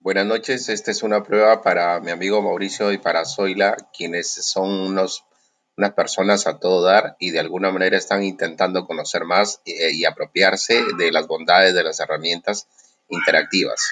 Buenas noches, esta es una prueba para mi amigo Mauricio y para Zoila, quienes son unos, unas personas a todo dar y de alguna manera están intentando conocer más eh, y apropiarse de las bondades de las herramientas interactivas.